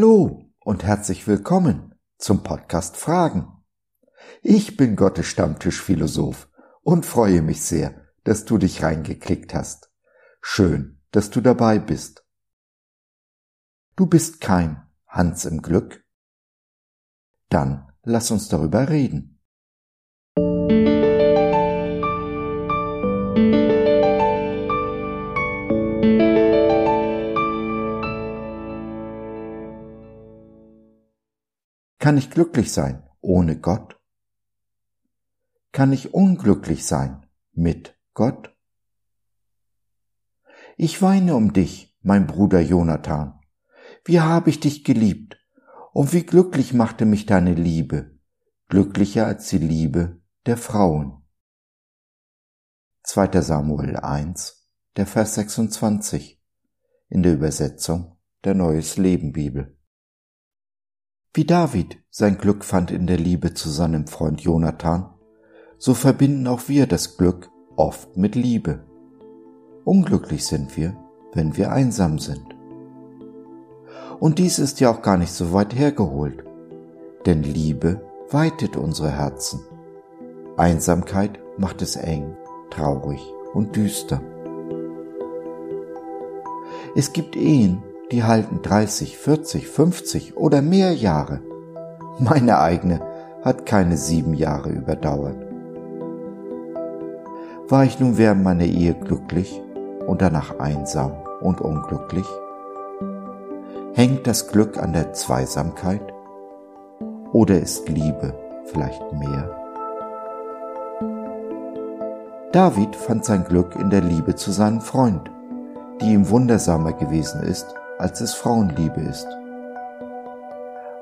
Hallo und herzlich willkommen zum Podcast Fragen. Ich bin Gottes Stammtischphilosoph und freue mich sehr, dass du dich reingeklickt hast. Schön, dass du dabei bist. Du bist kein Hans im Glück? Dann lass uns darüber reden. Kann ich glücklich sein ohne Gott? Kann ich unglücklich sein mit Gott? Ich weine um dich, mein Bruder Jonathan. Wie habe ich dich geliebt und wie glücklich machte mich deine Liebe, glücklicher als die Liebe der Frauen. 2. Samuel 1, der Vers 26 in der Übersetzung der Neues Leben Bibel. Wie David sein Glück fand in der Liebe zu seinem Freund Jonathan, so verbinden auch wir das Glück oft mit Liebe. Unglücklich sind wir, wenn wir einsam sind. Und dies ist ja auch gar nicht so weit hergeholt, denn Liebe weitet unsere Herzen. Einsamkeit macht es eng, traurig und düster. Es gibt Ehen, die halten 30, 40, 50 oder mehr Jahre. Meine eigene hat keine sieben Jahre überdauert. War ich nun während meiner Ehe glücklich und danach einsam und unglücklich? Hängt das Glück an der Zweisamkeit? Oder ist Liebe vielleicht mehr? David fand sein Glück in der Liebe zu seinem Freund, die ihm wundersamer gewesen ist als es Frauenliebe ist.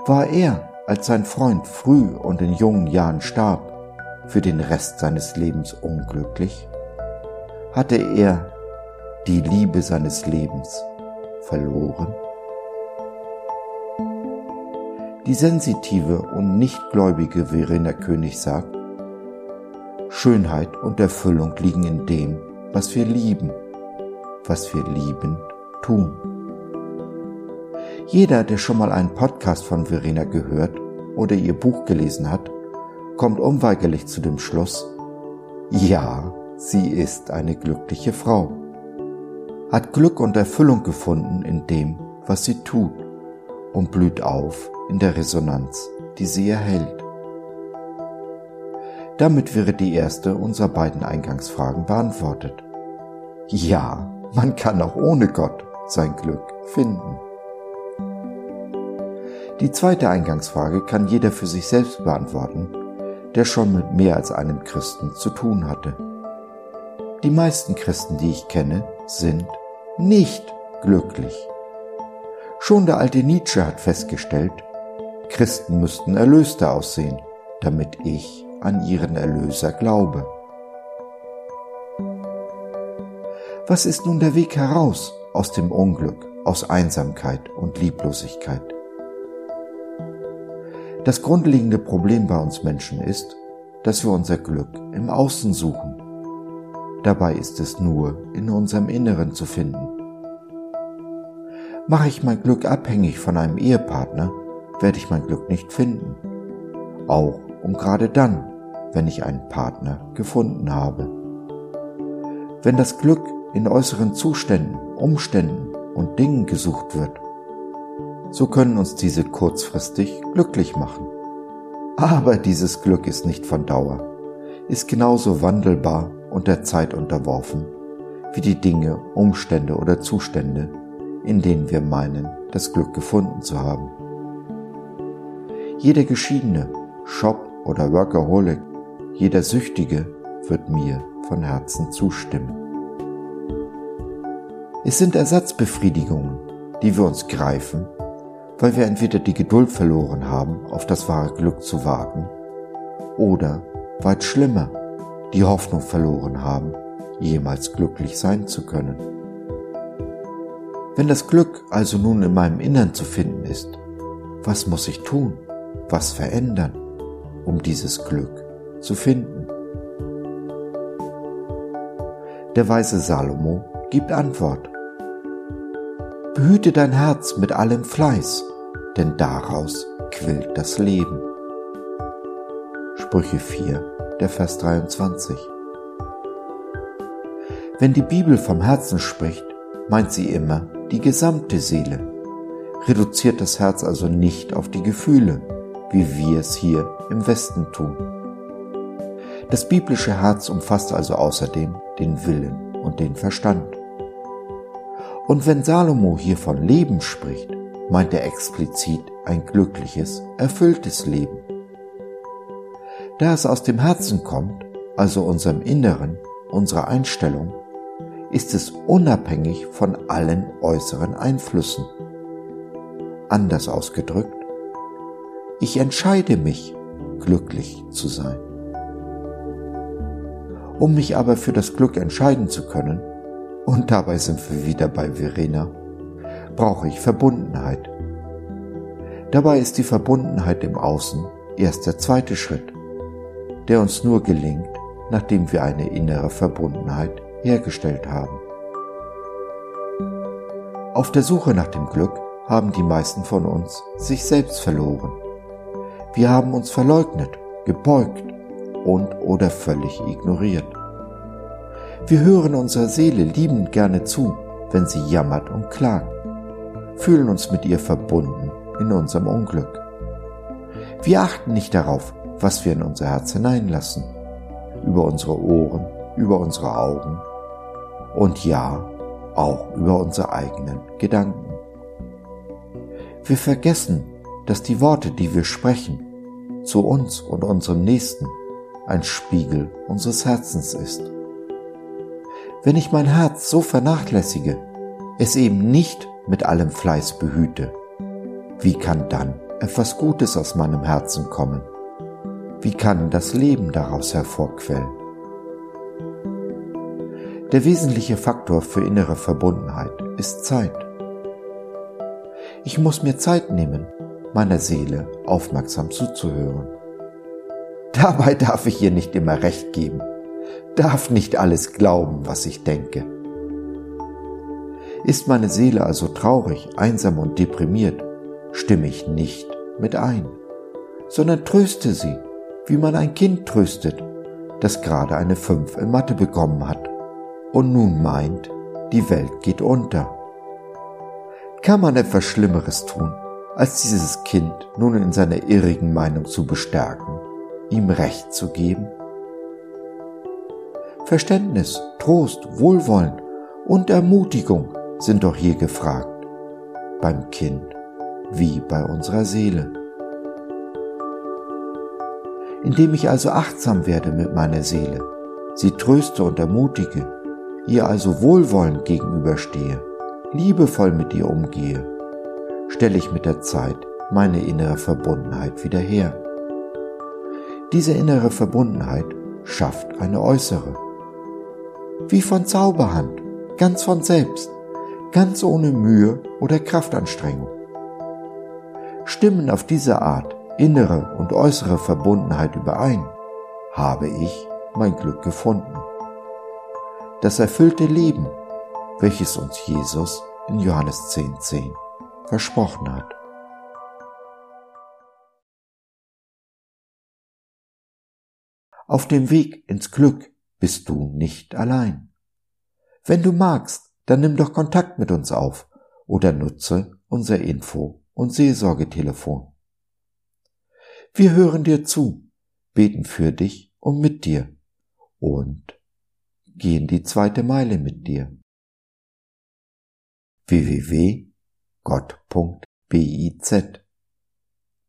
War er, als sein Freund früh und in jungen Jahren starb, für den Rest seines Lebens unglücklich? Hatte er die Liebe seines Lebens verloren? Die sensitive und nichtgläubige Verena König sagt, Schönheit und Erfüllung liegen in dem, was wir lieben, was wir lieben tun. Jeder, der schon mal einen Podcast von Verena gehört oder ihr Buch gelesen hat, kommt unweigerlich zu dem Schluss, ja, sie ist eine glückliche Frau, hat Glück und Erfüllung gefunden in dem, was sie tut und blüht auf in der Resonanz, die sie erhält. Damit wäre die erste unserer beiden Eingangsfragen beantwortet. Ja, man kann auch ohne Gott sein Glück finden. Die zweite Eingangsfrage kann jeder für sich selbst beantworten, der schon mit mehr als einem Christen zu tun hatte. Die meisten Christen, die ich kenne, sind nicht glücklich. Schon der alte Nietzsche hat festgestellt, Christen müssten erlöster aussehen, damit ich an ihren Erlöser glaube. Was ist nun der Weg heraus aus dem Unglück, aus Einsamkeit und Lieblosigkeit? Das grundlegende Problem bei uns Menschen ist, dass wir unser Glück im Außen suchen. Dabei ist es nur in unserem Inneren zu finden. Mache ich mein Glück abhängig von einem Ehepartner, werde ich mein Glück nicht finden. Auch und gerade dann, wenn ich einen Partner gefunden habe. Wenn das Glück in äußeren Zuständen, Umständen und Dingen gesucht wird, so können uns diese kurzfristig glücklich machen. Aber dieses Glück ist nicht von Dauer, ist genauso wandelbar und der Zeit unterworfen, wie die Dinge, Umstände oder Zustände, in denen wir meinen, das Glück gefunden zu haben. Jeder Geschiedene, Shop oder Workaholic, jeder Süchtige wird mir von Herzen zustimmen. Es sind Ersatzbefriedigungen, die wir uns greifen weil wir entweder die Geduld verloren haben, auf das wahre Glück zu warten, oder, weit schlimmer, die Hoffnung verloren haben, jemals glücklich sein zu können. Wenn das Glück also nun in meinem Innern zu finden ist, was muss ich tun, was verändern, um dieses Glück zu finden? Der weise Salomo gibt Antwort. Behüte dein Herz mit allem Fleiß, denn daraus quillt das Leben. Sprüche 4, der Vers 23. Wenn die Bibel vom Herzen spricht, meint sie immer die gesamte Seele, reduziert das Herz also nicht auf die Gefühle, wie wir es hier im Westen tun. Das biblische Herz umfasst also außerdem den Willen und den Verstand. Und wenn Salomo hier von Leben spricht, meint er explizit ein glückliches, erfülltes Leben. Da es aus dem Herzen kommt, also unserem Inneren, unserer Einstellung, ist es unabhängig von allen äußeren Einflüssen. Anders ausgedrückt, ich entscheide mich, glücklich zu sein. Um mich aber für das Glück entscheiden zu können, und dabei sind wir wieder bei Verena, brauche ich Verbundenheit. Dabei ist die Verbundenheit im Außen erst der zweite Schritt, der uns nur gelingt, nachdem wir eine innere Verbundenheit hergestellt haben. Auf der Suche nach dem Glück haben die meisten von uns sich selbst verloren. Wir haben uns verleugnet, gebeugt und oder völlig ignoriert. Wir hören unserer Seele liebend gerne zu, wenn sie jammert und klagt, fühlen uns mit ihr verbunden in unserem Unglück. Wir achten nicht darauf, was wir in unser Herz hineinlassen, über unsere Ohren, über unsere Augen und ja, auch über unsere eigenen Gedanken. Wir vergessen, dass die Worte, die wir sprechen, zu uns und unserem Nächsten ein Spiegel unseres Herzens ist. Wenn ich mein Herz so vernachlässige, es eben nicht mit allem Fleiß behüte, wie kann dann etwas Gutes aus meinem Herzen kommen? Wie kann das Leben daraus hervorquellen? Der wesentliche Faktor für innere Verbundenheit ist Zeit. Ich muss mir Zeit nehmen, meiner Seele aufmerksam zuzuhören. Dabei darf ich ihr nicht immer recht geben, darf nicht alles glauben, was ich denke. Ist meine Seele also traurig, einsam und deprimiert, stimme ich nicht mit ein, sondern tröste sie, wie man ein Kind tröstet, das gerade eine Fünf in Mathe bekommen hat und nun meint, die Welt geht unter. Kann man etwas Schlimmeres tun, als dieses Kind nun in seiner irrigen Meinung zu bestärken, ihm Recht zu geben? Verständnis, Trost, Wohlwollen und Ermutigung sind doch hier gefragt, beim Kind wie bei unserer Seele. Indem ich also achtsam werde mit meiner Seele, sie tröste und ermutige, ihr also wohlwollend gegenüberstehe, liebevoll mit ihr umgehe, stelle ich mit der Zeit meine innere Verbundenheit wieder her. Diese innere Verbundenheit schafft eine äußere. Wie von Zauberhand, ganz von selbst, ganz ohne Mühe oder Kraftanstrengung. Stimmen auf diese Art innere und äußere Verbundenheit überein, habe ich mein Glück gefunden das erfüllte Leben, welches uns Jesus in Johannes 10.10 10 versprochen hat. Auf dem Weg ins Glück bist du nicht allein. Wenn du magst, dann nimm doch Kontakt mit uns auf oder nutze unser Info- und Seelsorgetelefon. Wir hören dir zu, beten für dich und mit dir und gehen die zweite Meile mit dir. www.gott.biz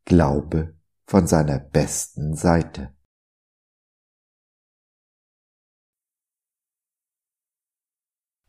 Glaube von seiner besten Seite.